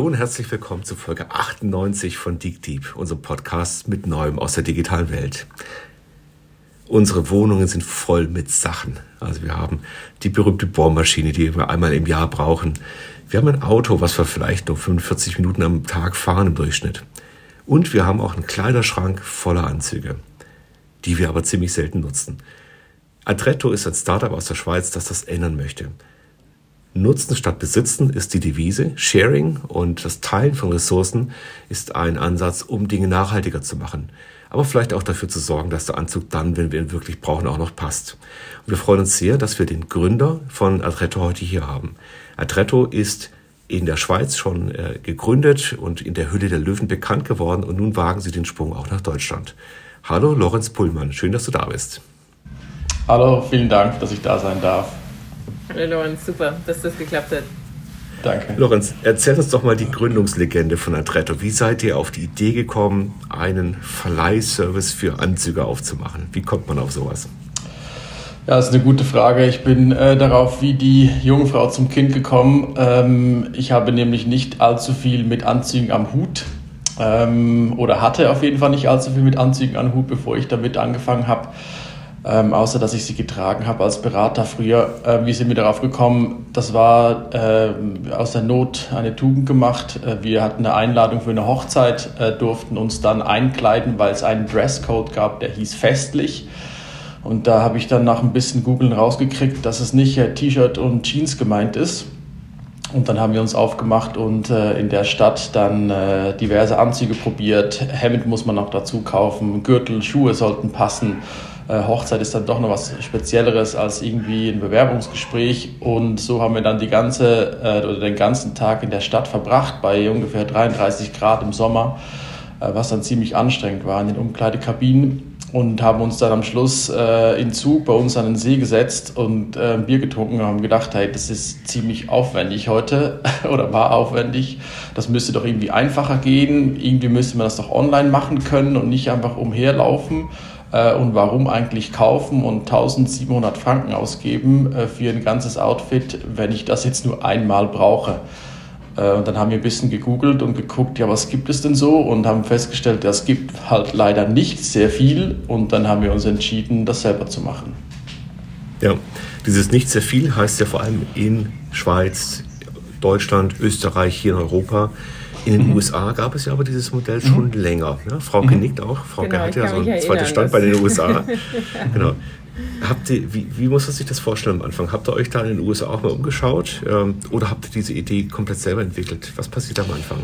Hallo und herzlich willkommen zu Folge 98 von Dig Deep, unserem Podcast mit Neuem aus der digitalen Welt. Unsere Wohnungen sind voll mit Sachen. Also wir haben die berühmte Bohrmaschine, die wir einmal im Jahr brauchen. Wir haben ein Auto, was wir vielleicht nur 45 Minuten am Tag fahren im Durchschnitt. Und wir haben auch einen Kleiderschrank voller Anzüge, die wir aber ziemlich selten nutzen. Adretto ist ein Startup aus der Schweiz, das das ändern möchte. Nutzen statt Besitzen ist die Devise. Sharing und das Teilen von Ressourcen ist ein Ansatz, um Dinge nachhaltiger zu machen. Aber vielleicht auch dafür zu sorgen, dass der Anzug dann, wenn wir ihn wirklich brauchen, auch noch passt. Und wir freuen uns sehr, dass wir den Gründer von Adretto heute hier haben. Adretto ist in der Schweiz schon äh, gegründet und in der Hülle der Löwen bekannt geworden und nun wagen sie den Sprung auch nach Deutschland. Hallo Lorenz Pullmann, schön, dass du da bist. Hallo, vielen Dank, dass ich da sein darf. Hallo Lorenz, super, dass das geklappt hat. Danke. Lorenz, erzähl uns doch mal die Gründungslegende von Adretto. Wie seid ihr auf die Idee gekommen, einen Verleihservice für Anzüge aufzumachen? Wie kommt man auf sowas? Ja, das ist eine gute Frage. Ich bin äh, darauf wie die Jungfrau zum Kind gekommen. Ähm, ich habe nämlich nicht allzu viel mit Anzügen am Hut ähm, oder hatte auf jeden Fall nicht allzu viel mit Anzügen am Hut, bevor ich damit angefangen habe ähm, außer dass ich sie getragen habe als Berater früher. Äh, wie sind wir darauf gekommen? Das war äh, aus der Not eine Tugend gemacht. Äh, wir hatten eine Einladung für eine Hochzeit, äh, durften uns dann einkleiden, weil es einen Dresscode gab, der hieß festlich. Und da habe ich dann nach ein bisschen Googlen rausgekriegt, dass es nicht äh, T-Shirt und Jeans gemeint ist. Und dann haben wir uns aufgemacht und äh, in der Stadt dann äh, diverse Anzüge probiert. Hemd muss man noch dazu kaufen, Gürtel, Schuhe sollten passen. Äh, Hochzeit ist dann doch noch was Spezielleres als irgendwie ein Bewerbungsgespräch. Und so haben wir dann die ganze äh, oder den ganzen Tag in der Stadt verbracht, bei ungefähr 33 Grad im Sommer, äh, was dann ziemlich anstrengend war in den Umkleidekabinen. Und haben uns dann am Schluss äh, in Zug bei uns an den See gesetzt und äh, Bier getrunken und haben gedacht, hey, das ist ziemlich aufwendig heute oder war aufwendig. Das müsste doch irgendwie einfacher gehen. Irgendwie müsste man das doch online machen können und nicht einfach umherlaufen äh, und warum eigentlich kaufen und 1700 Franken ausgeben äh, für ein ganzes Outfit, wenn ich das jetzt nur einmal brauche. Äh, und dann haben wir ein bisschen gegoogelt und geguckt, ja, was gibt es denn so? Und haben festgestellt, es gibt halt leider nicht sehr viel. Und dann haben wir uns entschieden, das selber zu machen. Ja, dieses nicht sehr viel heißt ja vor allem in Schweiz, Deutschland, Österreich, hier in Europa in den mhm. USA gab es ja aber dieses Modell schon mhm. länger. Ne? Frau mhm. nickt auch. Frau genau, hat ja so ein zweites Standbein in den USA. genau. Habt ihr, wie, wie, muss man sich das vorstellen am Anfang? Habt ihr euch da in den USA auch mal umgeschaut ähm, oder habt ihr diese Idee komplett selber entwickelt? Was passiert am Anfang?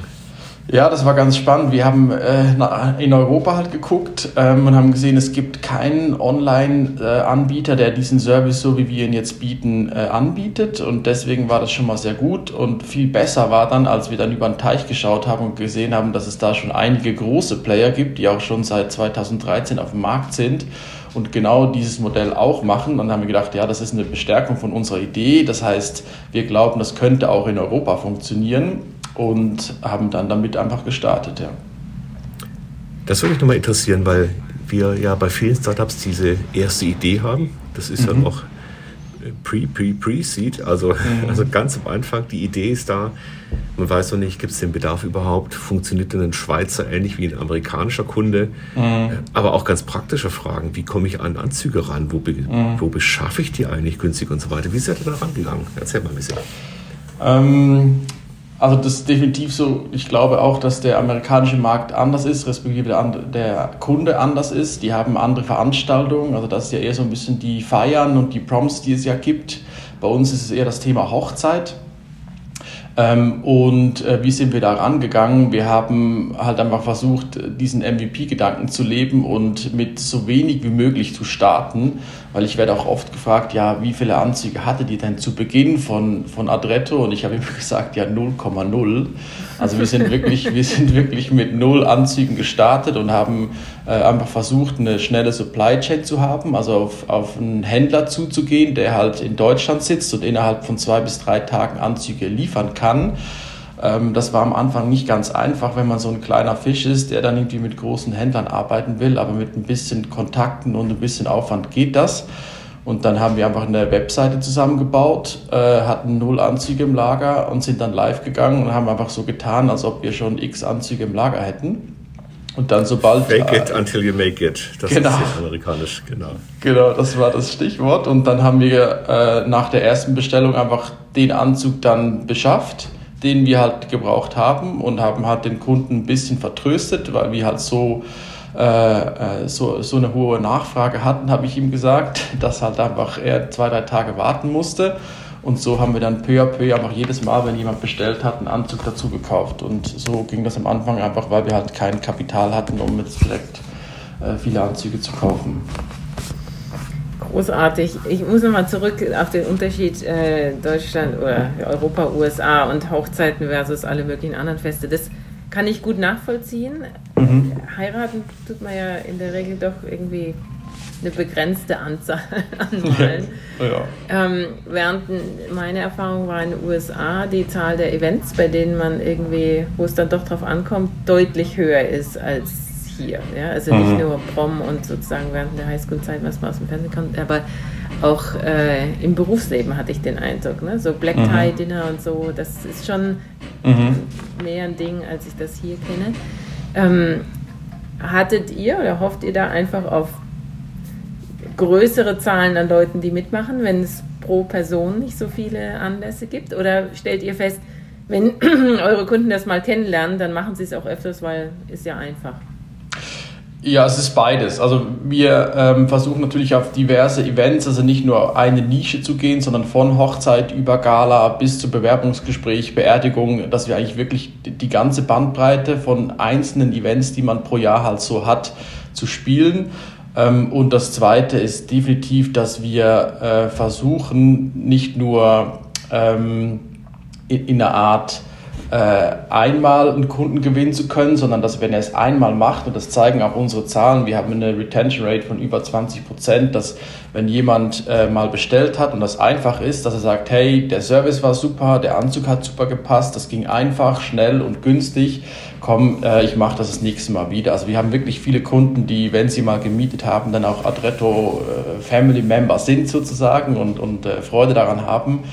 Ja, das war ganz spannend. Wir haben äh, in Europa halt geguckt ähm, und haben gesehen, es gibt keinen Online-Anbieter, der diesen Service, so wie wir ihn jetzt bieten, äh, anbietet. Und deswegen war das schon mal sehr gut. Und viel besser war dann, als wir dann über den Teich geschaut haben und gesehen haben, dass es da schon einige große Player gibt, die auch schon seit 2013 auf dem Markt sind und genau dieses Modell auch machen. Und haben wir gedacht, ja, das ist eine Bestärkung von unserer Idee. Das heißt, wir glauben, das könnte auch in Europa funktionieren und haben dann damit einfach gestartet. Ja. Das würde mich nochmal interessieren, weil wir ja bei vielen Startups diese erste Idee haben. Das ist mhm. ja noch Pre, Pre, Pre-Seed, also, mhm. also ganz am Anfang, die Idee ist da. Man weiß noch nicht, gibt es den Bedarf überhaupt? Funktioniert denn ein Schweizer ähnlich wie ein amerikanischer Kunde? Mhm. Aber auch ganz praktische Fragen. Wie komme ich an Anzüge ran? Wo, be, mhm. wo beschaffe ich die eigentlich günstig und so weiter? Wie seid ihr da rangegangen? Erzähl mal ein bisschen. Ähm, also das ist definitiv so. Ich glaube auch, dass der amerikanische Markt anders ist, respektive der, der, Kunde anders ist. Die haben andere Veranstaltungen. Also das ist ja eher so ein bisschen die Feiern und die Proms, die es ja gibt. Bei uns ist es eher das Thema Hochzeit. Ähm, und äh, wie sind wir da rangegangen? Wir haben halt einfach versucht, diesen MVP-Gedanken zu leben und mit so wenig wie möglich zu starten, weil ich werde auch oft gefragt, ja, wie viele Anzüge hattet ihr denn zu Beginn von, von Adretto? Und ich habe immer gesagt, ja, 0,0. Also wir sind wirklich, wir sind wirklich mit null Anzügen gestartet und haben einfach versucht, eine schnelle Supply Chain zu haben, also auf, auf einen Händler zuzugehen, der halt in Deutschland sitzt und innerhalb von zwei bis drei Tagen Anzüge liefern kann. Ähm, das war am Anfang nicht ganz einfach, wenn man so ein kleiner Fisch ist, der dann irgendwie mit großen Händlern arbeiten will, aber mit ein bisschen Kontakten und ein bisschen Aufwand geht das. Und dann haben wir einfach eine Webseite zusammengebaut, äh, hatten null Anzüge im Lager und sind dann live gegangen und haben einfach so getan, als ob wir schon x Anzüge im Lager hätten. Und dann sobald... Fake it until you make it. Das genau. ist sehr amerikanisch, genau. Genau, das war das Stichwort. Und dann haben wir äh, nach der ersten Bestellung einfach den Anzug dann beschafft, den wir halt gebraucht haben und haben halt den Kunden ein bisschen vertröstet, weil wir halt so äh, äh, so, so eine hohe Nachfrage hatten, habe ich ihm gesagt, dass halt einfach er zwei, drei Tage warten musste. Und so haben wir dann peu à peu einfach jedes Mal, wenn jemand bestellt hat, einen Anzug dazu gekauft. Und so ging das am Anfang einfach, weil wir halt kein Kapital hatten, um jetzt direkt äh, viele Anzüge zu kaufen. Großartig. Ich muss nochmal zurück auf den Unterschied äh, Deutschland oder Europa, USA und Hochzeiten versus alle möglichen anderen Feste. Das kann ich gut nachvollziehen. Mhm. Heiraten tut man ja in der Regel doch irgendwie eine begrenzte Anzahl an Malen. Ja. Ähm, während meine Erfahrung war in den USA die Zahl der Events, bei denen man irgendwie, wo es dann doch drauf ankommt, deutlich höher ist als hier. Ja? Also mhm. nicht nur Prom und sozusagen während der Highschool-Zeit, was man aus dem Fernsehen kommt, aber auch äh, im Berufsleben hatte ich den Eindruck. Ne? So Black mhm. Tie Dinner und so, das ist schon mhm. mehr ein Ding, als ich das hier kenne. Ähm, hattet ihr oder hofft ihr da einfach auf größere Zahlen an Leuten, die mitmachen, wenn es pro Person nicht so viele Anlässe gibt? Oder stellt ihr fest, wenn eure Kunden das mal kennenlernen, dann machen sie es auch öfters, weil es ja einfach. Ja, es ist beides. Also wir ähm, versuchen natürlich auf diverse Events, also nicht nur eine Nische zu gehen, sondern von Hochzeit über Gala bis zu Bewerbungsgespräch, Beerdigung, dass wir eigentlich wirklich die ganze Bandbreite von einzelnen Events, die man pro Jahr halt so hat, zu spielen. Ähm, und das Zweite ist definitiv, dass wir äh, versuchen, nicht nur ähm, in, in einer Art einmal einen Kunden gewinnen zu können, sondern dass wenn er es einmal macht, und das zeigen auch unsere Zahlen, wir haben eine Retention Rate von über 20 Prozent, dass wenn jemand äh, mal bestellt hat und das einfach ist, dass er sagt, hey, der Service war super, der Anzug hat super gepasst, das ging einfach, schnell und günstig, komm, äh, ich mache das das nächste Mal wieder. Also wir haben wirklich viele Kunden, die, wenn sie mal gemietet haben, dann auch Adretto äh, Family Member sind sozusagen und, und äh, Freude daran haben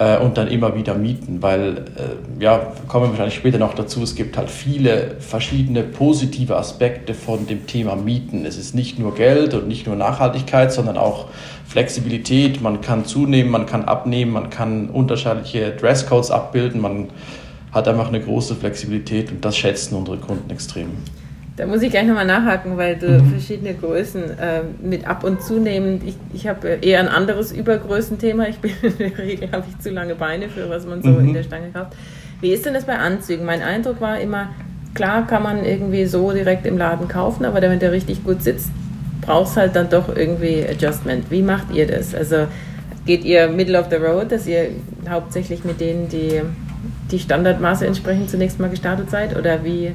äh, und dann immer wieder mieten, weil, äh, ja, kommen wir wahrscheinlich später noch dazu, es gibt halt viele verschiedene positive Aspekte von dem Thema Mieten. Es ist nicht nur Geld und nicht nur Nachhaltigkeit, sondern auch Flexibilität. Man kann zunehmen, man kann abnehmen, man kann unterschiedliche Dresscodes abbilden, man hat einfach eine große Flexibilität und das schätzen unsere Kunden extrem. Da muss ich gleich nochmal nachhaken, weil du mhm. verschiedene Größen äh, mit ab und zunehmend. Ich, ich habe eher ein anderes Übergrößenthema. Ich bin in der Regel habe ich zu lange Beine für was man so mhm. in der Stange kauft. Wie ist denn das bei Anzügen? Mein Eindruck war immer, klar kann man irgendwie so direkt im Laden kaufen, aber wenn der richtig gut sitzt, braucht es halt dann doch irgendwie Adjustment. Wie macht ihr das? Also geht ihr Middle of the Road, dass ihr hauptsächlich mit denen, die die Standardmaße entsprechend zunächst mal gestartet seid? Oder wie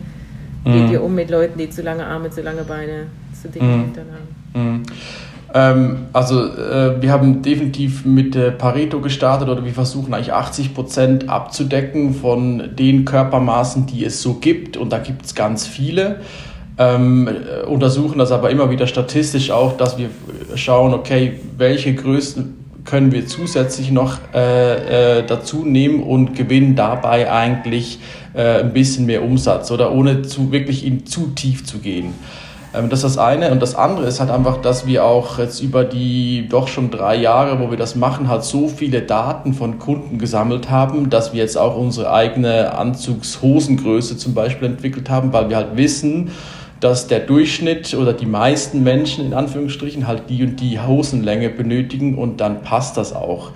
geht ihr mhm. um mit Leuten, die zu lange Arme, zu lange Beine, zu dicke mhm. Hintern haben? Mhm. Ähm, also äh, wir haben definitiv mit äh, Pareto gestartet oder wir versuchen eigentlich 80 Prozent abzudecken von den Körpermaßen, die es so gibt und da gibt es ganz viele. Ähm, äh, untersuchen das aber immer wieder statistisch auch, dass wir schauen, okay, welche Größen können wir zusätzlich noch äh, äh, dazu nehmen und gewinnen dabei eigentlich äh, ein bisschen mehr Umsatz oder ohne zu, wirklich in zu tief zu gehen. Ähm, das ist das eine. Und das andere ist halt einfach, dass wir auch jetzt über die doch schon drei Jahre, wo wir das machen, halt so viele Daten von Kunden gesammelt haben, dass wir jetzt auch unsere eigene Anzugshosengröße zum Beispiel entwickelt haben, weil wir halt wissen, dass der Durchschnitt oder die meisten Menschen in Anführungsstrichen halt die und die Hosenlänge benötigen und dann passt das auch.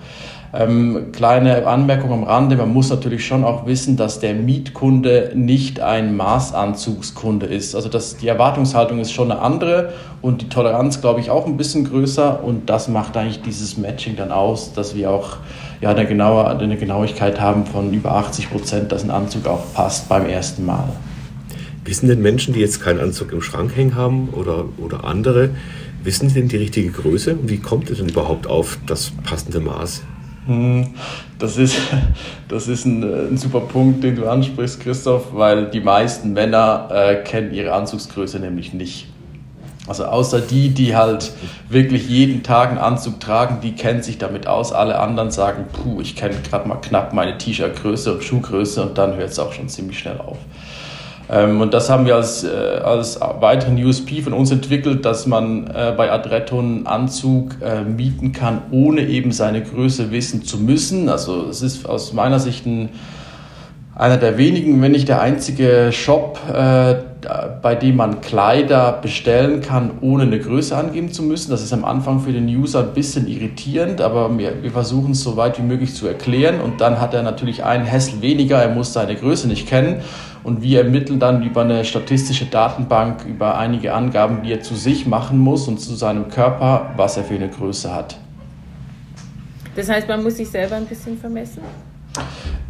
Ähm, kleine Anmerkung am Rande, man muss natürlich schon auch wissen, dass der Mietkunde nicht ein Maßanzugskunde ist. Also das, die Erwartungshaltung ist schon eine andere und die Toleranz, glaube ich, auch ein bisschen größer und das macht eigentlich dieses Matching dann aus, dass wir auch ja, eine, genaue, eine Genauigkeit haben von über 80 Prozent, dass ein Anzug auch passt beim ersten Mal. Wissen denn Menschen, die jetzt keinen Anzug im Schrank hängen haben oder, oder andere, wissen sie denn die richtige Größe? Wie kommt es denn überhaupt auf das passende Maß? Hm, das ist, das ist ein, ein, super Punkt, den du ansprichst, Christoph, weil die meisten Männer äh, kennen ihre Anzugsgröße nämlich nicht. Also außer die, die halt wirklich jeden Tag einen Anzug tragen, die kennen sich damit aus. Alle anderen sagen, puh, ich kenne gerade mal knapp meine T-Shirt-Größe und Schuhgröße und dann hört es auch schon ziemlich schnell auf. Ähm, und das haben wir als, äh, als weiteren USP von uns entwickelt, dass man äh, bei Adretto einen Anzug äh, mieten kann, ohne eben seine Größe wissen zu müssen. Also es ist aus meiner Sicht ein einer der wenigen, wenn nicht der einzige Shop, äh, bei dem man Kleider bestellen kann, ohne eine Größe angeben zu müssen. Das ist am Anfang für den User ein bisschen irritierend, aber wir, wir versuchen es so weit wie möglich zu erklären. Und dann hat er natürlich einen Hassel weniger, er muss seine Größe nicht kennen. Und wir ermitteln dann über eine statistische Datenbank, über einige Angaben, die er zu sich machen muss und zu seinem Körper, was er für eine Größe hat. Das heißt, man muss sich selber ein bisschen vermessen?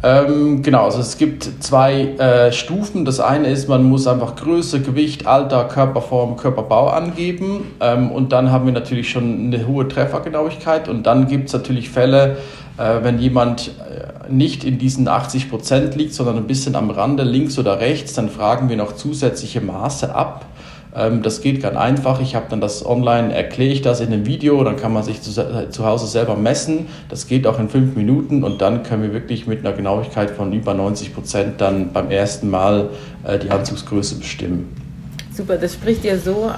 Ähm, genau, also es gibt zwei äh, Stufen. Das eine ist, man muss einfach Größe, Gewicht, Alter, Körperform, Körperbau angeben. Ähm, und dann haben wir natürlich schon eine hohe Treffergenauigkeit. Und dann gibt es natürlich Fälle, äh, wenn jemand äh, nicht in diesen 80 Prozent liegt, sondern ein bisschen am Rande, links oder rechts, dann fragen wir noch zusätzliche Maße ab. Ähm, das geht ganz einfach. Ich habe dann das online, erkläre ich das in einem Video, dann kann man sich zu, zu Hause selber messen. Das geht auch in fünf Minuten und dann können wir wirklich mit einer Genauigkeit von über 90 Prozent dann beim ersten Mal äh, die Anzugsgröße bestimmen. Super, das spricht ja so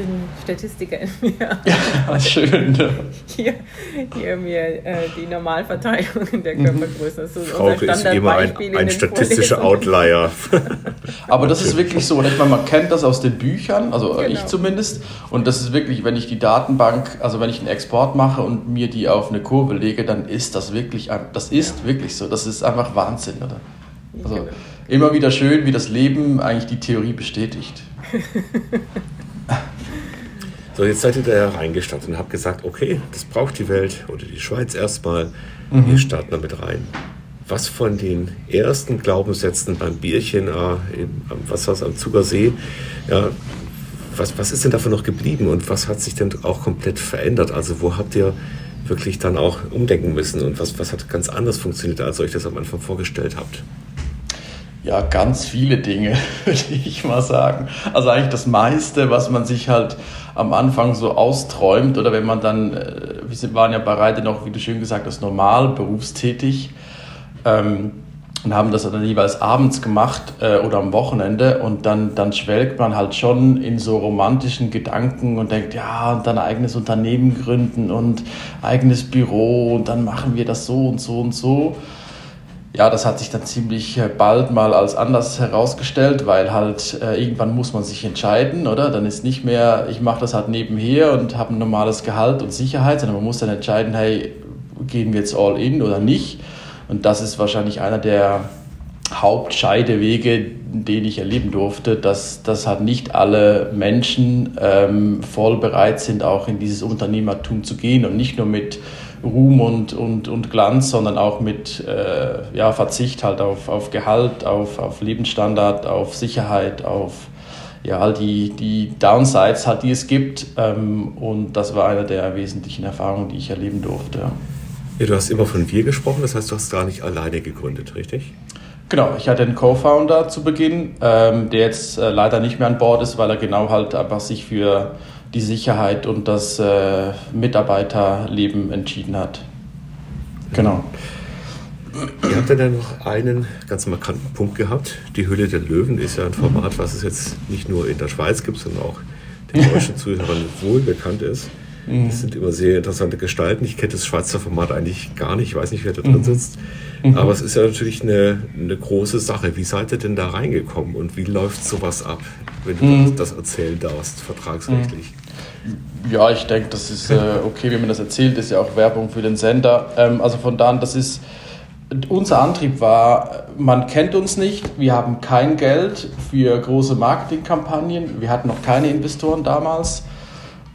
den Statistiker in mir. Ja, schön. Ne? Hier, hier mir äh, die Normalverteilung in der mhm. Körpergröße. Das ist Frauke ist immer ein, ein statistischer Outlier. Aber das ist wirklich so. Ich meine, man kennt das aus den Büchern, also genau. ich zumindest. Und das ist wirklich, wenn ich die Datenbank, also wenn ich einen Export mache und mir die auf eine Kurve lege, dann ist das wirklich, das ist ja. wirklich so. Das ist einfach Wahnsinn, oder? Also genau. immer wieder schön, wie das Leben eigentlich die Theorie bestätigt. so, jetzt seid ihr da reingestartet und habt gesagt, okay, das braucht die Welt oder die Schweiz erstmal. Mhm. Wir starten damit rein. Was von den ersten Glaubenssätzen beim Bierchen, äh, im, was war es am Zugersee, ja, was, was ist denn davon noch geblieben und was hat sich denn auch komplett verändert? Also wo habt ihr wirklich dann auch umdenken müssen und was, was hat ganz anders funktioniert, als ihr euch das am Anfang vorgestellt habt? Ja, ganz viele Dinge, würde ich mal sagen. Also eigentlich das meiste, was man sich halt am Anfang so austräumt oder wenn man dann, äh, wir waren ja bereits noch, wie du schön gesagt hast, normal berufstätig ähm, und haben das dann jeweils abends gemacht äh, oder am Wochenende und dann, dann schwelgt man halt schon in so romantischen Gedanken und denkt, ja, und dann eigenes Unternehmen gründen und eigenes Büro und dann machen wir das so und so und so ja, das hat sich dann ziemlich äh, bald mal als anders herausgestellt, weil halt äh, irgendwann muss man sich entscheiden, oder? Dann ist nicht mehr, ich mache das halt nebenher und habe ein normales Gehalt und Sicherheit, sondern man muss dann entscheiden, hey, gehen wir jetzt all in oder nicht? Und das ist wahrscheinlich einer der Hauptscheidewege, den ich erleben durfte, dass, dass halt nicht alle Menschen ähm, voll bereit sind, auch in dieses Unternehmertum zu gehen und nicht nur mit Ruhm und, und, und Glanz, sondern auch mit äh, ja, Verzicht halt auf, auf Gehalt, auf, auf Lebensstandard, auf Sicherheit, auf ja, all die, die Downsides halt, die es gibt. Ähm, und das war eine der wesentlichen Erfahrungen, die ich erleben durfte. Ja, du hast immer von wir gesprochen, das heißt, du hast gar nicht alleine gegründet, richtig? Genau, ich hatte einen Co-Founder zu Beginn, ähm, der jetzt äh, leider nicht mehr an Bord ist, weil er genau halt einfach sich für die Sicherheit und das äh, Mitarbeiterleben entschieden hat. Genau. Ihr habt dann noch einen ganz markanten Punkt gehabt. Die Hülle der Löwen ist ja ein Format, was es jetzt nicht nur in der Schweiz gibt, sondern auch den deutschen Zuhörern wohl bekannt ist. Mhm. Das sind immer sehr interessante Gestalten. Ich kenne das Schweizer Format eigentlich gar nicht. Ich weiß nicht, wer da drin mhm. sitzt. Mhm. Aber es ist ja natürlich eine, eine große Sache. Wie seid ihr denn da reingekommen und wie läuft sowas ab, wenn du mhm. das erzählen darfst, vertragsrechtlich? Ja, ich denke, das ist äh, okay, wie man das erzählt, ist ja auch Werbung für den Sender. Ähm, also von da an, das ist, unser Antrieb war, man kennt uns nicht, wir haben kein Geld für große Marketingkampagnen, wir hatten noch keine Investoren damals.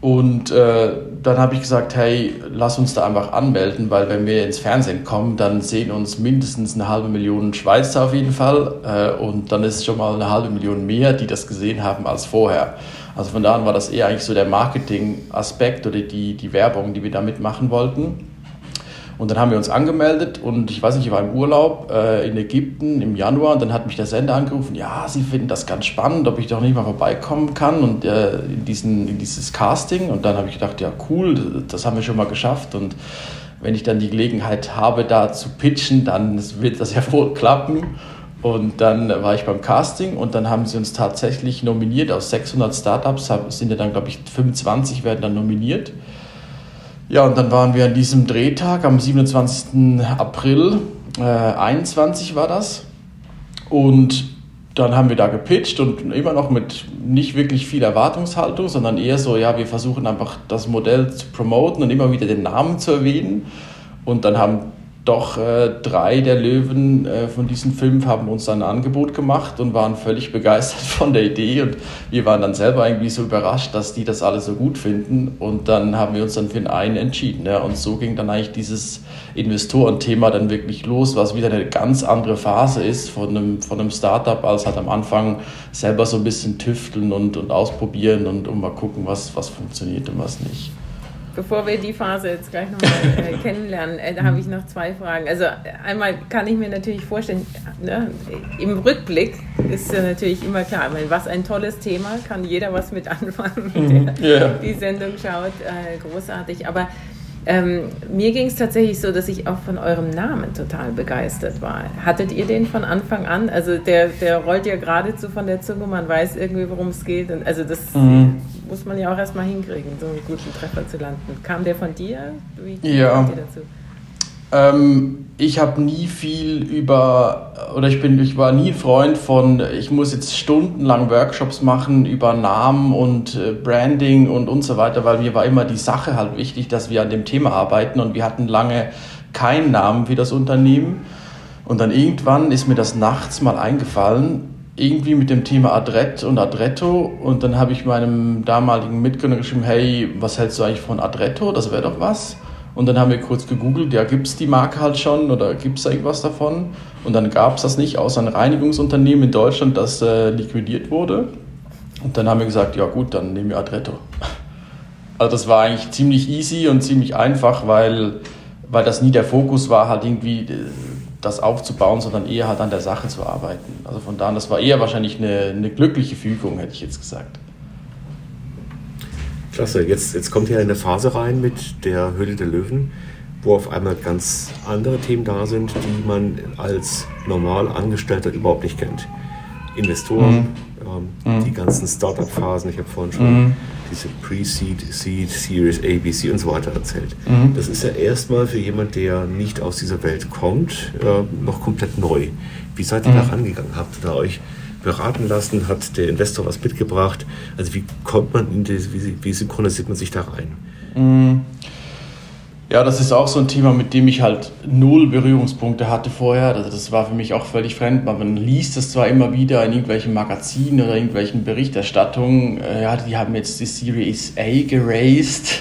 Und äh, dann habe ich gesagt, hey, lass uns da einfach anmelden, weil wenn wir ins Fernsehen kommen, dann sehen uns mindestens eine halbe Million Schweizer auf jeden Fall. Äh, und dann ist es schon mal eine halbe Million mehr, die das gesehen haben als vorher. Also von da an war das eher eigentlich so der Marketing-Aspekt oder die, die Werbung, die wir damit machen wollten. Und dann haben wir uns angemeldet und ich weiß nicht, ich war im Urlaub äh, in Ägypten im Januar und dann hat mich der Sender angerufen, ja, sie finden das ganz spannend, ob ich doch nicht mal vorbeikommen kann und äh, in, diesen, in dieses Casting. Und dann habe ich gedacht, ja, cool, das haben wir schon mal geschafft und wenn ich dann die Gelegenheit habe, da zu pitchen, dann wird das ja wohl klappen. Und dann war ich beim Casting und dann haben sie uns tatsächlich nominiert. Aus 600 Startups sind ja dann, glaube ich, 25 werden dann nominiert. Ja, und dann waren wir an diesem Drehtag am 27. April äh, 21 war das. Und dann haben wir da gepitcht und immer noch mit nicht wirklich viel Erwartungshaltung, sondern eher so, ja, wir versuchen einfach das Modell zu promoten und immer wieder den Namen zu erwähnen. Und dann haben doch äh, drei der Löwen äh, von diesen fünf haben uns dann ein Angebot gemacht und waren völlig begeistert von der Idee. Und wir waren dann selber irgendwie so überrascht, dass die das alle so gut finden. Und dann haben wir uns dann für einen entschieden ja, und so ging dann eigentlich dieses Investorenthema dann wirklich los, was wieder eine ganz andere Phase ist von einem, von einem Startup als halt am Anfang selber so ein bisschen tüfteln und, und ausprobieren und, und mal gucken, was, was funktioniert und was nicht. Bevor wir die Phase jetzt gleich nochmal äh, kennenlernen, äh, habe ich noch zwei Fragen. Also einmal kann ich mir natürlich vorstellen, ne, im Rückblick ist ja natürlich immer klar, meine, was ein tolles Thema, kann jeder was mit anfangen, mhm. der yeah. die Sendung schaut, äh, großartig. Aber ähm, mir ging es tatsächlich so, dass ich auch von eurem Namen total begeistert war. Hattet ihr den von Anfang an? Also der, der rollt ja geradezu von der Zunge, man weiß irgendwie, worum es geht. Und also das mhm. muss man ja auch erstmal hinkriegen, so einen guten Treffer zu landen. Kam der von dir? Wie ja. ihr dazu? Ähm, ich habe nie viel über, oder ich bin, ich war nie Freund von, ich muss jetzt stundenlang Workshops machen über Namen und äh, Branding und und so weiter, weil mir war immer die Sache halt wichtig, dass wir an dem Thema arbeiten und wir hatten lange keinen Namen für das Unternehmen. Und dann irgendwann ist mir das nachts mal eingefallen, irgendwie mit dem Thema Adret und Adretto. Und dann habe ich meinem damaligen Mitgründer geschrieben, hey, was hältst du eigentlich von Adretto? Das wäre doch was. Und dann haben wir kurz gegoogelt, ja, gibt es die Marke halt schon oder gibt es irgendwas davon? Und dann gab es das nicht, außer ein Reinigungsunternehmen in Deutschland, das äh, liquidiert wurde. Und dann haben wir gesagt, ja gut, dann nehmen wir Adretto. Also das war eigentlich ziemlich easy und ziemlich einfach, weil, weil das nie der Fokus war, halt irgendwie äh, das aufzubauen, sondern eher halt an der Sache zu arbeiten. Also von daher, das war eher wahrscheinlich eine, eine glückliche Fügung, hätte ich jetzt gesagt. Klasse, jetzt, jetzt kommt ihr in eine Phase rein mit der Höhle der Löwen, wo auf einmal ganz andere Themen da sind, die man als normal Angestellter überhaupt nicht kennt. Investoren, mhm. ähm, mhm. die ganzen Startup-Phasen, ich habe vorhin schon mhm. diese Pre-Seed, Seed, Series A, B, C und so weiter erzählt. Mhm. Das ist ja erstmal für jemand, der nicht aus dieser Welt kommt, äh, noch komplett neu. Wie seid ihr da mhm. rangegangen? Habt ihr da euch beraten lassen? Hat der Investor was mitgebracht? Also wie kommt man in die, wie, wie synchronisiert man sich da rein? Mm. Ja, das ist auch so ein Thema, mit dem ich halt null Berührungspunkte hatte vorher. Das war für mich auch völlig fremd. Man liest es zwar immer wieder in irgendwelchen Magazinen oder irgendwelchen Berichterstattungen, äh, ja, die haben jetzt die Series A geraced.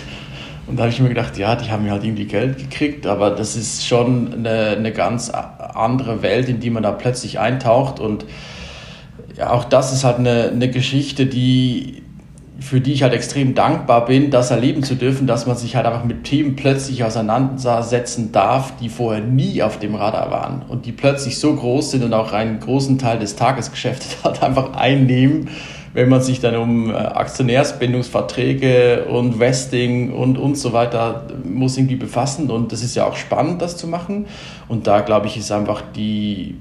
Und da habe ich mir gedacht, ja, die haben ja halt irgendwie Geld gekriegt, aber das ist schon eine, eine ganz andere Welt, in die man da plötzlich eintaucht und ja, auch das ist halt eine, eine Geschichte, die, für die ich halt extrem dankbar bin, das erleben zu dürfen, dass man sich halt einfach mit Themen plötzlich auseinandersetzen darf, die vorher nie auf dem Radar waren und die plötzlich so groß sind und auch einen großen Teil des Tagesgeschäfts halt einfach einnehmen, wenn man sich dann um äh, Aktionärsbindungsverträge und Vesting und, und so weiter muss irgendwie befassen. Und das ist ja auch spannend, das zu machen. Und da glaube ich ist einfach die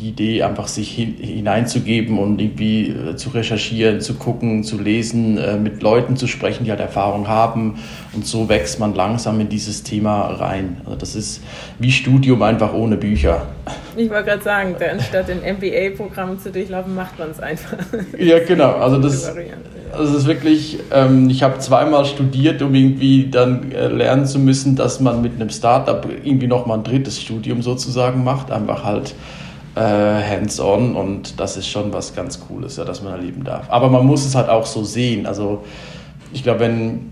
die Idee, einfach sich hin, hineinzugeben und irgendwie äh, zu recherchieren, zu gucken, zu lesen, äh, mit Leuten zu sprechen, die halt Erfahrung haben. Und so wächst man langsam in dieses Thema rein. Also das ist wie Studium einfach ohne Bücher. Ich wollte gerade sagen, anstatt ein MBA-Programm zu durchlaufen, macht man es einfach. Ja, genau. Also das, also das ist wirklich, ähm, ich habe zweimal studiert, um irgendwie dann äh, lernen zu müssen, dass man mit einem Startup irgendwie nochmal ein drittes Studium sozusagen macht. Einfach halt äh, hands-on und das ist schon was ganz Cooles, ja, dass man erleben darf. Aber man muss es halt auch so sehen. Also ich glaube, wenn,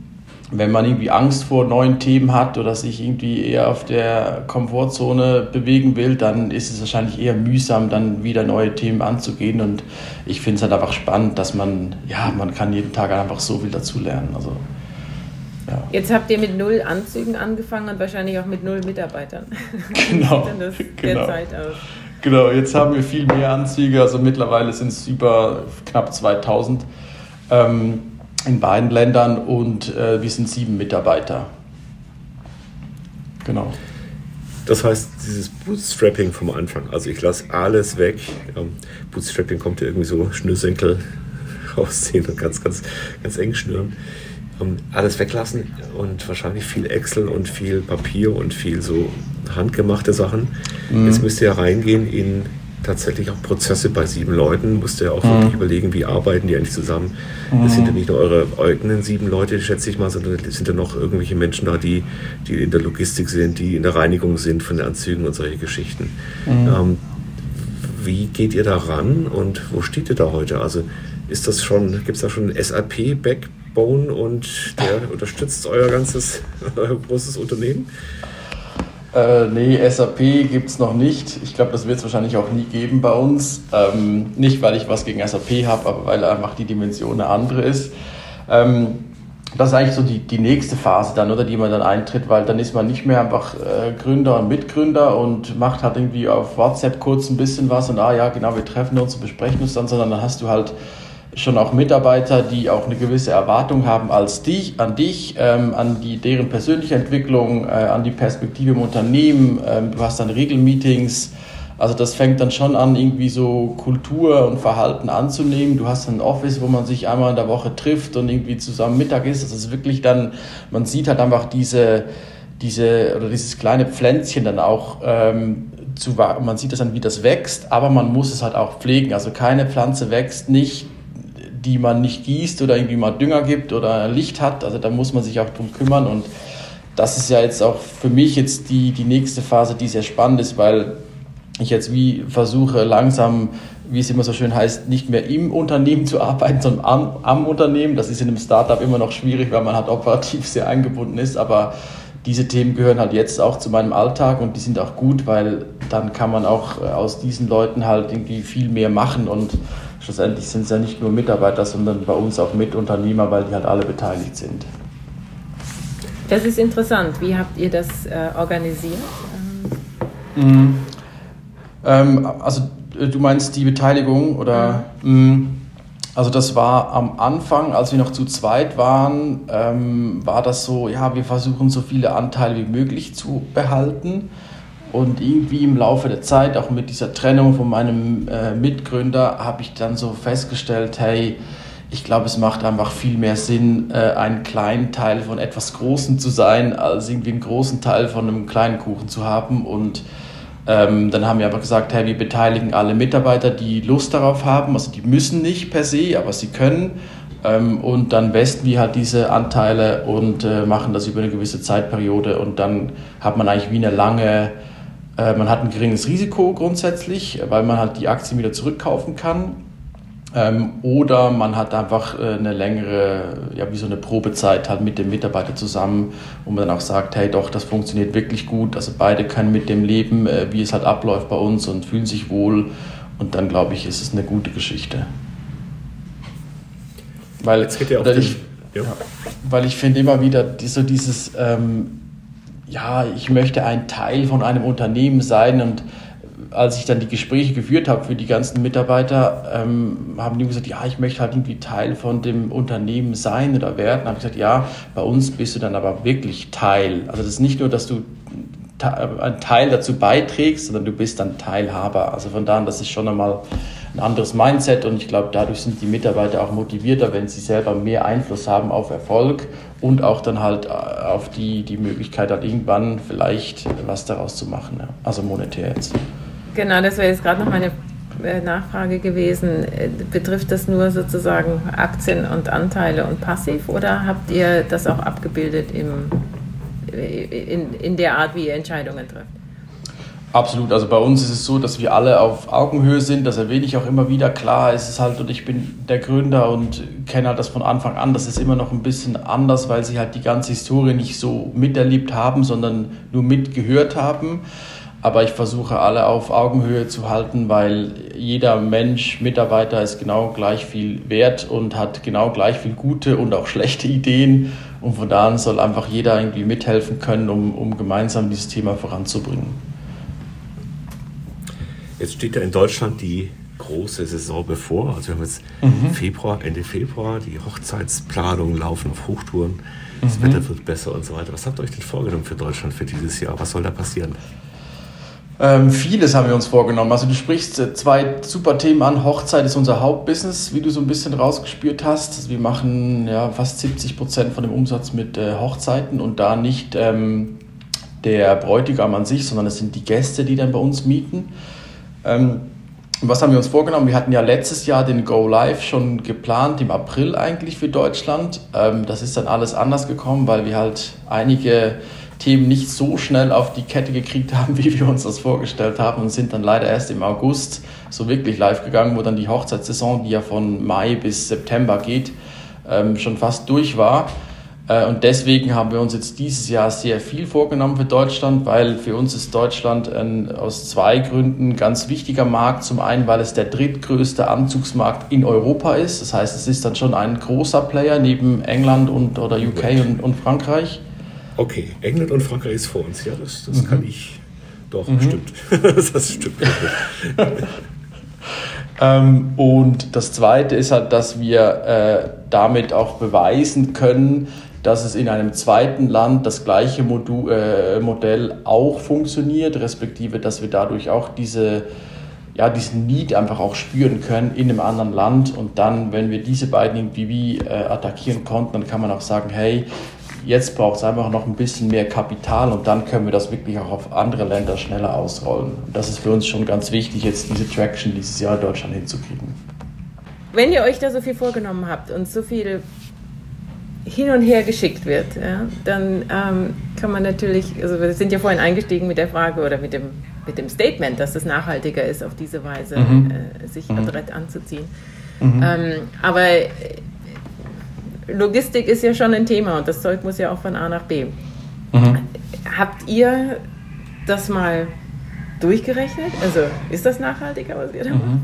wenn man irgendwie Angst vor neuen Themen hat oder sich irgendwie eher auf der Komfortzone bewegen will, dann ist es wahrscheinlich eher mühsam, dann wieder neue Themen anzugehen. Und ich finde es halt einfach spannend, dass man, ja, man kann jeden Tag einfach so viel dazu lernen. Also Ja. Jetzt habt ihr mit null Anzügen angefangen und wahrscheinlich auch mit null Mitarbeitern. Genau. Wie sieht denn das genau. derzeit aus? Genau, jetzt haben wir viel mehr Anzüge, also mittlerweile sind es über knapp 2000 ähm, in beiden Ländern und äh, wir sind sieben Mitarbeiter. Genau. Das heißt, dieses Bootstrapping vom Anfang, also ich lasse alles weg. Ähm, Bootstrapping kommt ja irgendwie so Schnürsenkel rausziehen und ganz, ganz, ganz eng schnüren. Alles weglassen und wahrscheinlich viel Excel und viel Papier und viel so handgemachte Sachen. Mhm. Jetzt müsst ihr ja reingehen in tatsächlich auch Prozesse bei sieben Leuten, musst du ja auch mhm. wirklich überlegen, wie arbeiten die eigentlich zusammen. Mhm. Das sind ja nicht nur eure eigenen sieben Leute, schätze ich mal, sondern es sind ja noch irgendwelche Menschen da, die, die in der Logistik sind, die in der Reinigung sind von den Anzügen und solche Geschichten. Mhm. Ähm, wie geht ihr da ran und wo steht ihr da heute? Also ist das schon, gibt es da schon ein SAP-Backbone und der unterstützt euer ganzes, euer großes Unternehmen? Äh, nee, SAP gibt es noch nicht. Ich glaube, das wird es wahrscheinlich auch nie geben bei uns. Ähm, nicht, weil ich was gegen SAP habe, aber weil einfach die Dimension eine andere ist. Ähm, das ist eigentlich so die, die nächste Phase dann, oder die man dann eintritt, weil dann ist man nicht mehr einfach äh, Gründer und Mitgründer und macht halt irgendwie auf WhatsApp kurz ein bisschen was und ah ja, genau, wir treffen uns und besprechen uns dann, sondern dann hast du halt schon auch Mitarbeiter, die auch eine gewisse Erwartung haben als dich, an dich, ähm, an die, deren persönliche Entwicklung, äh, an die Perspektive im Unternehmen. Ähm, du hast dann Regelmeetings. Also das fängt dann schon an, irgendwie so Kultur und Verhalten anzunehmen. Du hast ein Office, wo man sich einmal in der Woche trifft und irgendwie zusammen Mittag isst. Das ist wirklich dann, man sieht halt einfach diese, diese oder dieses kleine Pflänzchen dann auch ähm, zu, man sieht das dann, wie das wächst, aber man muss es halt auch pflegen. Also keine Pflanze wächst nicht die man nicht gießt oder irgendwie mal Dünger gibt oder Licht hat. Also da muss man sich auch drum kümmern und das ist ja jetzt auch für mich jetzt die, die nächste Phase, die sehr spannend ist, weil ich jetzt wie versuche langsam, wie es immer so schön heißt, nicht mehr im Unternehmen zu arbeiten, sondern am, am Unternehmen. Das ist in einem Startup immer noch schwierig, weil man halt operativ sehr eingebunden ist, aber diese Themen gehören halt jetzt auch zu meinem Alltag und die sind auch gut, weil dann kann man auch äh, aus diesen Leuten halt irgendwie viel mehr machen und schlussendlich sind es ja nicht nur Mitarbeiter, sondern bei uns auch Mitunternehmer, weil die halt alle beteiligt sind. Das ist interessant. Wie habt ihr das äh, organisiert? Mhm. Ähm, also äh, du meinst die Beteiligung oder? Mhm. Also das war am Anfang, als wir noch zu zweit waren, ähm, war das so, ja, wir versuchen so viele Anteile wie möglich zu behalten. Und irgendwie im Laufe der Zeit, auch mit dieser Trennung von meinem äh, Mitgründer, habe ich dann so festgestellt, hey, ich glaube, es macht einfach viel mehr Sinn, äh, ein kleinen Teil von etwas Großem zu sein, als irgendwie einen großen Teil von einem kleinen Kuchen zu haben. Und ähm, dann haben wir aber gesagt, hey, wir beteiligen alle Mitarbeiter, die Lust darauf haben. Also die müssen nicht per se, aber sie können. Ähm, und dann westen wir halt diese Anteile und äh, machen das über eine gewisse Zeitperiode. Und dann hat man eigentlich wie eine lange äh, man hat ein geringes Risiko grundsätzlich, weil man halt die Aktien wieder zurückkaufen kann. Ähm, oder man hat einfach äh, eine längere, ja, wie so eine Probezeit halt mit dem Mitarbeiter zusammen, wo man dann auch sagt, hey doch, das funktioniert wirklich gut. Also beide können mit dem leben, äh, wie es halt abläuft bei uns und fühlen sich wohl. Und dann glaube ich, ist es eine gute Geschichte. Weil, Jetzt geht ja auch ich, ja. weil ich finde immer wieder so dieses, ähm, ja, ich möchte ein Teil von einem Unternehmen sein und als ich dann die Gespräche geführt habe für die ganzen Mitarbeiter, ähm, haben die gesagt, ja, ich möchte halt irgendwie Teil von dem Unternehmen sein oder werden. Habe ich gesagt, ja, bei uns bist du dann aber wirklich Teil. Also das ist nicht nur, dass du einen Teil dazu beiträgst, sondern du bist dann Teilhaber. Also von daher, das ist schon einmal ein anderes Mindset und ich glaube, dadurch sind die Mitarbeiter auch motivierter, wenn sie selber mehr Einfluss haben auf Erfolg und auch dann halt äh, auf die, die Möglichkeit hat, irgendwann vielleicht was daraus zu machen, ja. also monetär jetzt. Genau, das wäre jetzt gerade noch meine äh, Nachfrage gewesen. Äh, betrifft das nur sozusagen Aktien und Anteile und passiv oder habt ihr das auch abgebildet im, in, in der Art, wie ihr Entscheidungen trefft? Absolut, also bei uns ist es so, dass wir alle auf Augenhöhe sind, das erwähne ich auch immer wieder. Klar, es ist halt, und ich bin der Gründer und kenne halt das von Anfang an, das ist immer noch ein bisschen anders, weil sie halt die ganze Historie nicht so miterlebt haben, sondern nur mitgehört haben. Aber ich versuche alle auf Augenhöhe zu halten, weil jeder Mensch, Mitarbeiter ist genau gleich viel wert und hat genau gleich viel gute und auch schlechte Ideen. Und von da an soll einfach jeder irgendwie mithelfen können, um, um gemeinsam dieses Thema voranzubringen. Jetzt steht ja in Deutschland die große Saison bevor. Also wir haben jetzt mhm. Februar, Ende Februar, die Hochzeitsplanungen laufen auf Hochtouren, das mhm. Wetter wird besser und so weiter. Was habt ihr euch denn vorgenommen für Deutschland für dieses Jahr? Was soll da passieren? Ähm, vieles haben wir uns vorgenommen. Also du sprichst äh, zwei super Themen an. Hochzeit ist unser Hauptbusiness, wie du so ein bisschen rausgespürt hast. Also wir machen ja fast 70 Prozent von dem Umsatz mit äh, Hochzeiten und da nicht ähm, der Bräutigam an sich, sondern es sind die Gäste, die dann bei uns mieten. Ähm, was haben wir uns vorgenommen? Wir hatten ja letztes Jahr den Go Live schon geplant, im April eigentlich für Deutschland. Ähm, das ist dann alles anders gekommen, weil wir halt einige Themen nicht so schnell auf die Kette gekriegt haben, wie wir uns das vorgestellt haben und sind dann leider erst im August so wirklich live gegangen, wo dann die Hochzeitssaison, die ja von Mai bis September geht, ähm, schon fast durch war. Äh, und deswegen haben wir uns jetzt dieses Jahr sehr viel vorgenommen für Deutschland, weil für uns ist Deutschland ein, aus zwei Gründen ein ganz wichtiger Markt. Zum einen, weil es der drittgrößte Anzugsmarkt in Europa ist. Das heißt, es ist dann schon ein großer Player neben England und, oder UK und, und Frankreich. Okay, England und Frankreich ist vor uns. Ja, das, das mhm. kann ich. Doch, mhm. stimmt. das stimmt. ähm, und das Zweite ist halt, dass wir äh, damit auch beweisen können, dass es in einem zweiten Land das gleiche Modul, äh, Modell auch funktioniert, respektive dass wir dadurch auch diese, ja, diesen Need einfach auch spüren können in einem anderen Land. Und dann, wenn wir diese beiden irgendwie wie, äh, attackieren konnten, dann kann man auch sagen, hey, jetzt braucht es einfach noch ein bisschen mehr Kapital und dann können wir das wirklich auch auf andere Länder schneller ausrollen. Und das ist für uns schon ganz wichtig, jetzt diese Traction dieses Jahr in Deutschland hinzukriegen. Wenn ihr euch da so viel vorgenommen habt und so viel hin und her geschickt wird, ja, dann ähm, kann man natürlich, also wir sind ja vorhin eingestiegen mit der Frage oder mit dem, mit dem Statement, dass es nachhaltiger ist, auf diese Weise mhm. äh, sich mhm. adrett anzuziehen. Mhm. Ähm, aber äh, Logistik ist ja schon ein Thema und das Zeug muss ja auch von A nach B. Mhm. Habt ihr das mal durchgerechnet? Also ist das nachhaltiger, was ihr da macht?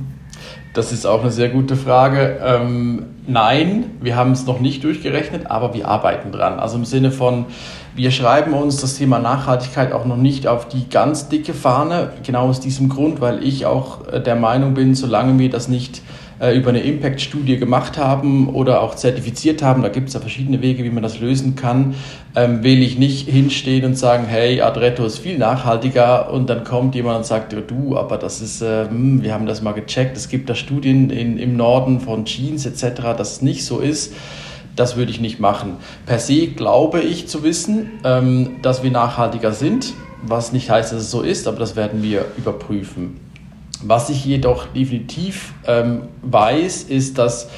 Das ist auch eine sehr gute Frage. Ähm, nein, wir haben es noch nicht durchgerechnet, aber wir arbeiten dran. Also im Sinne von, wir schreiben uns das Thema Nachhaltigkeit auch noch nicht auf die ganz dicke Fahne, genau aus diesem Grund, weil ich auch äh, der Meinung bin, solange wir das nicht äh, über eine Impact-Studie gemacht haben oder auch zertifiziert haben, da gibt es ja verschiedene Wege, wie man das lösen kann, ähm, will ich nicht hinstehen und sagen, hey, Adretto ist viel nachhaltiger und dann kommt jemand und sagt, du, aber das ist, äh, hm, wir haben das mal gecheckt, es gibt da Studien in, im Norden von Jeans etc., dass es nicht so ist. Das würde ich nicht machen. Per se glaube ich zu wissen, ähm, dass wir nachhaltiger sind, was nicht heißt, dass es so ist, aber das werden wir überprüfen. Was ich jedoch definitiv ähm, weiß, ist, dass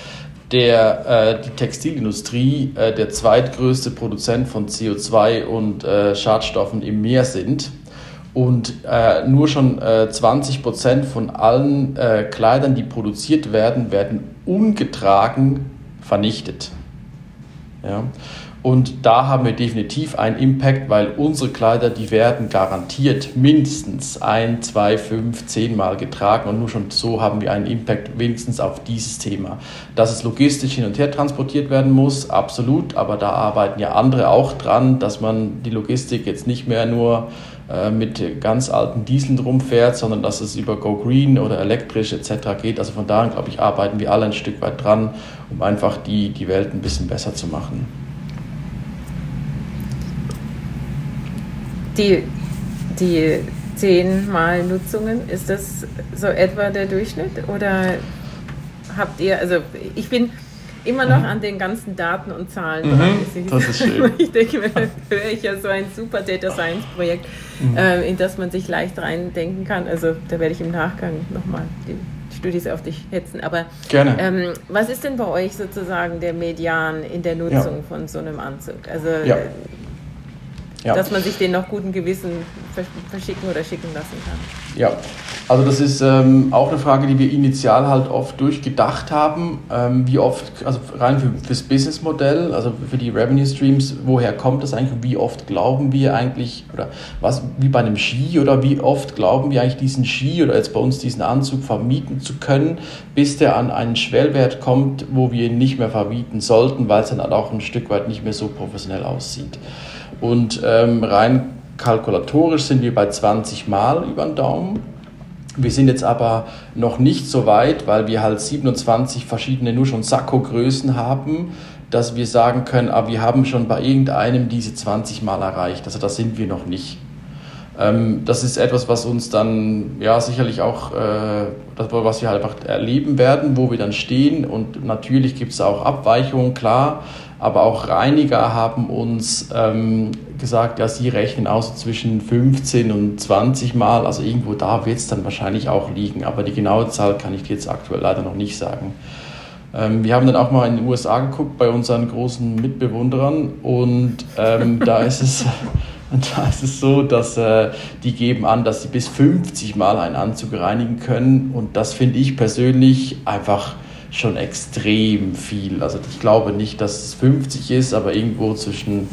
der, äh, die Textilindustrie äh, der zweitgrößte Produzent von CO2 und äh, Schadstoffen im Meer sind und äh, nur schon äh, 20 Prozent von allen äh, Kleidern, die produziert werden, werden ungetragen vernichtet. Ja? Und da haben wir definitiv einen Impact, weil unsere Kleider, die werden garantiert mindestens ein, zwei, fünf, zehn Mal getragen und nur schon so haben wir einen Impact wenigstens auf dieses Thema. Dass es logistisch hin und her transportiert werden muss, absolut, aber da arbeiten ja andere auch dran, dass man die Logistik jetzt nicht mehr nur äh, mit ganz alten Dieseln rumfährt, sondern dass es über Go Green oder elektrisch etc. geht. Also von daher, glaube ich, arbeiten wir alle ein Stück weit dran, um einfach die, die Welt ein bisschen besser zu machen. Die, die zehnmal Nutzungen, ist das so etwa der Durchschnitt? Oder habt ihr, also ich bin immer noch mhm. an den ganzen Daten und Zahlen mhm. Das ist schön. Ich denke, höre ich ja so ein super Data Science Projekt, mhm. äh, in das man sich leicht reindenken kann. Also da werde ich im Nachgang nochmal die Studis auf dich hetzen. Aber Gerne. Ähm, was ist denn bei euch sozusagen der Median in der Nutzung ja. von so einem Anzug? Also ja. Ja. dass man sich den noch guten Gewissen verschicken oder schicken lassen kann. Ja, also das ist ähm, auch eine Frage, die wir initial halt oft durchgedacht haben. Ähm, wie oft, also rein für, fürs Businessmodell, also für die Revenue Streams, woher kommt das eigentlich? Wie oft glauben wir eigentlich, oder was, wie bei einem Ski, oder wie oft glauben wir eigentlich diesen Ski oder jetzt bei uns diesen Anzug vermieten zu können, bis der an einen Schwellwert kommt, wo wir ihn nicht mehr vermieten sollten, weil es dann halt auch ein Stück weit nicht mehr so professionell aussieht. Und ähm, rein kalkulatorisch sind wir bei 20 Mal über den Daumen. Wir sind jetzt aber noch nicht so weit, weil wir halt 27 verschiedene nur schon Sakko-Größen haben, dass wir sagen können, aber ah, wir haben schon bei irgendeinem diese 20 Mal erreicht. Also da sind wir noch nicht. Ähm, das ist etwas, was uns dann ja sicherlich auch, äh, das, was wir halt einfach erleben werden, wo wir dann stehen. Und natürlich gibt es auch Abweichungen, klar. Aber auch Reiniger haben uns ähm, gesagt, ja, sie rechnen aus zwischen 15 und 20 Mal. Also irgendwo da wird es dann wahrscheinlich auch liegen. Aber die genaue Zahl kann ich dir jetzt aktuell leider noch nicht sagen. Ähm, wir haben dann auch mal in den USA geguckt bei unseren großen Mitbewunderern und ähm, da ist es. Da ist es so, dass äh, die geben an, dass sie bis 50 Mal einen Anzug reinigen können. Und das finde ich persönlich einfach schon extrem viel. Also ich glaube nicht, dass es 50 ist, aber irgendwo zwischen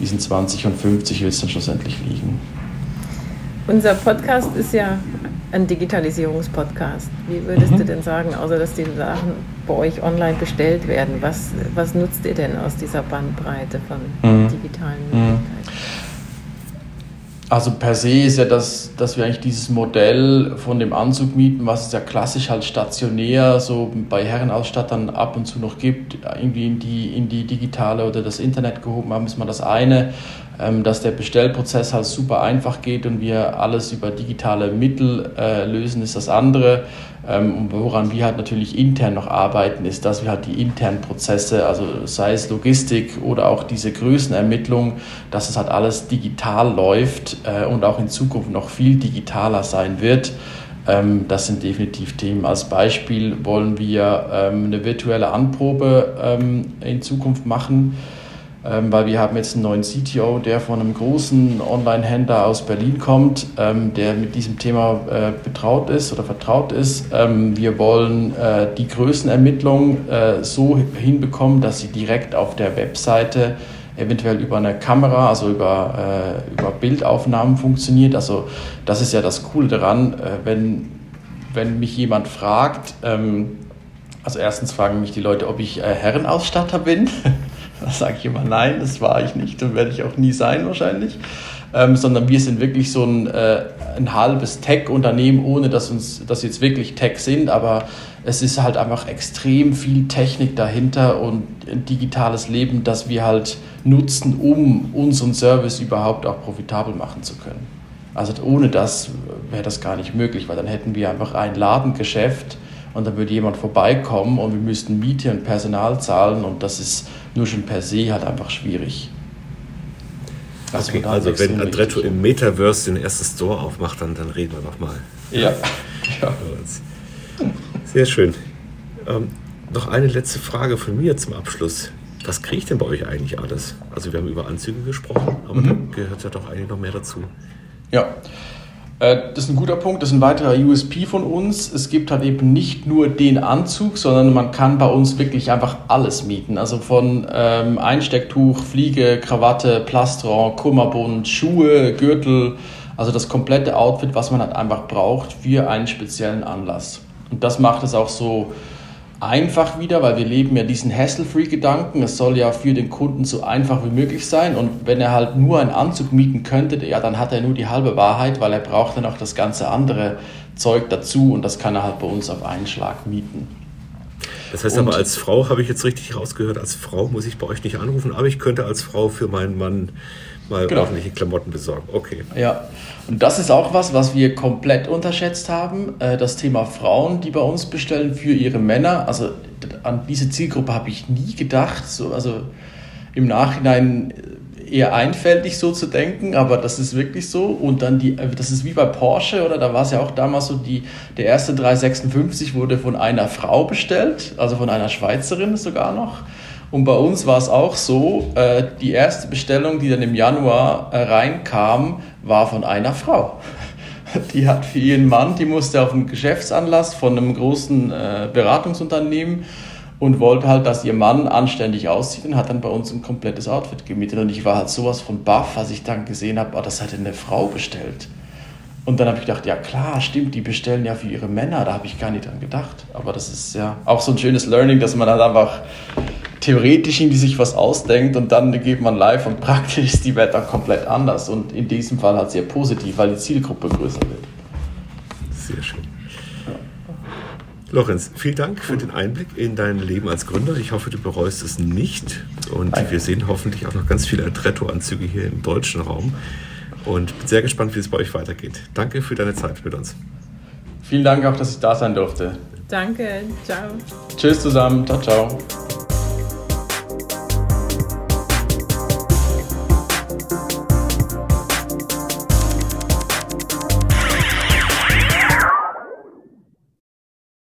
diesen 20 und 50 wird es dann schlussendlich liegen. Unser Podcast ist ja ein Digitalisierungspodcast. Wie würdest mhm. du denn sagen, außer dass die Sachen bei euch online bestellt werden, was, was nutzt ihr denn aus dieser Bandbreite von mhm. digitalen mhm. Also per se ist ja das, dass wir eigentlich dieses Modell von dem Anzug mieten, was es ja klassisch halt stationär so bei Herrenausstattern ab und zu noch gibt, irgendwie in die, in die digitale oder das Internet gehoben haben, ist mal das eine. Ähm, dass der Bestellprozess halt super einfach geht und wir alles über digitale Mittel äh, lösen, ist das andere. Ähm, woran wir halt natürlich intern noch arbeiten, ist, dass wir halt die internen Prozesse, also sei es Logistik oder auch diese Größenermittlung, dass es halt alles digital läuft äh, und auch in Zukunft noch viel digitaler sein wird. Ähm, das sind definitiv Themen. Als Beispiel wollen wir eine virtuelle Anprobe in Zukunft machen ähm, weil wir haben jetzt einen neuen CTO, der von einem großen Online-Händler aus Berlin kommt, ähm, der mit diesem Thema äh, betraut ist oder vertraut ist. Ähm, wir wollen äh, die Größenermittlung äh, so hinbekommen, dass sie direkt auf der Webseite eventuell über eine Kamera, also über, äh, über Bildaufnahmen funktioniert. Also das ist ja das Coole daran, äh, wenn, wenn mich jemand fragt, ähm, also erstens fragen mich die Leute, ob ich äh, Herrenausstatter bin. Da sage ich immer nein, das war ich nicht und werde ich auch nie sein wahrscheinlich. Ähm, sondern wir sind wirklich so ein, äh, ein halbes Tech-Unternehmen, ohne dass uns das jetzt wirklich Tech sind, aber es ist halt einfach extrem viel Technik dahinter und ein digitales Leben, das wir halt nutzen, um unseren Service überhaupt auch profitabel machen zu können. Also ohne das wäre das gar nicht möglich, weil dann hätten wir einfach ein Ladengeschäft und dann würde jemand vorbeikommen und wir müssten Miete und Personal zahlen und das ist nur schon per se halt einfach schwierig. Also, okay, also wenn Andretto im Metaverse den ersten Store aufmacht, dann, dann reden wir nochmal. Ja. ja. Sehr schön. Ähm, noch eine letzte Frage von mir zum Abschluss. Was kriegt denn bei euch eigentlich alles? Also wir haben über Anzüge gesprochen, aber mhm. da gehört ja doch eigentlich noch mehr dazu. Ja, das ist ein guter Punkt, das ist ein weiterer USP von uns. Es gibt halt eben nicht nur den Anzug, sondern man kann bei uns wirklich einfach alles mieten. Also von ähm, Einstecktuch, Fliege, Krawatte, Plastron, Kummerbund, Schuhe, Gürtel, also das komplette Outfit, was man halt einfach braucht für einen speziellen Anlass. Und das macht es auch so einfach wieder, weil wir leben ja diesen Hassle-Free-Gedanken. Es soll ja für den Kunden so einfach wie möglich sein. Und wenn er halt nur einen Anzug mieten könnte, ja, dann hat er nur die halbe Wahrheit, weil er braucht dann auch das ganze andere Zeug dazu und das kann er halt bei uns auf einen Schlag mieten. Das heißt und, aber, als Frau habe ich jetzt richtig rausgehört, als Frau muss ich bei euch nicht anrufen, aber ich könnte als Frau für meinen Mann mal genau. ordentliche Klamotten besorgen. Okay. Ja, und das ist auch was, was wir komplett unterschätzt haben. Äh, das Thema Frauen, die bei uns bestellen für ihre Männer. Also an diese Zielgruppe habe ich nie gedacht. So, also im Nachhinein eher einfältig so zu denken, aber das ist wirklich so. Und dann die, äh, das ist wie bei Porsche, oder da war es ja auch damals so, die, der erste 356 wurde von einer Frau bestellt, also von einer Schweizerin sogar noch. Und bei uns war es auch so, äh, die erste Bestellung, die dann im Januar äh, reinkam, war von einer Frau. Die hat für ihren Mann, die musste auf einen Geschäftsanlass von einem großen äh, Beratungsunternehmen und wollte halt, dass ihr Mann anständig aussieht und hat dann bei uns ein komplettes Outfit gemietet. Und ich war halt sowas von baff, als ich dann gesehen habe, oh, das hat eine Frau bestellt. Und dann habe ich gedacht, ja klar, stimmt, die bestellen ja für ihre Männer, da habe ich gar nicht dran gedacht. Aber das ist ja auch so ein schönes Learning, dass man dann einfach theoretisch irgendwie sich was ausdenkt und dann geht man live und praktisch ist die Welt dann komplett anders. Und in diesem Fall halt sehr positiv, weil die Zielgruppe größer wird. Sehr schön. Lorenz, vielen Dank für den Einblick in dein Leben als Gründer. Ich hoffe, du bereust es nicht. Und Danke. wir sehen hoffentlich auch noch ganz viele Adretto-Anzüge hier im deutschen Raum. Und bin sehr gespannt, wie es bei euch weitergeht. Danke für deine Zeit mit uns. Vielen Dank auch, dass ich da sein durfte. Danke, ciao. Tschüss zusammen, ciao, ciao.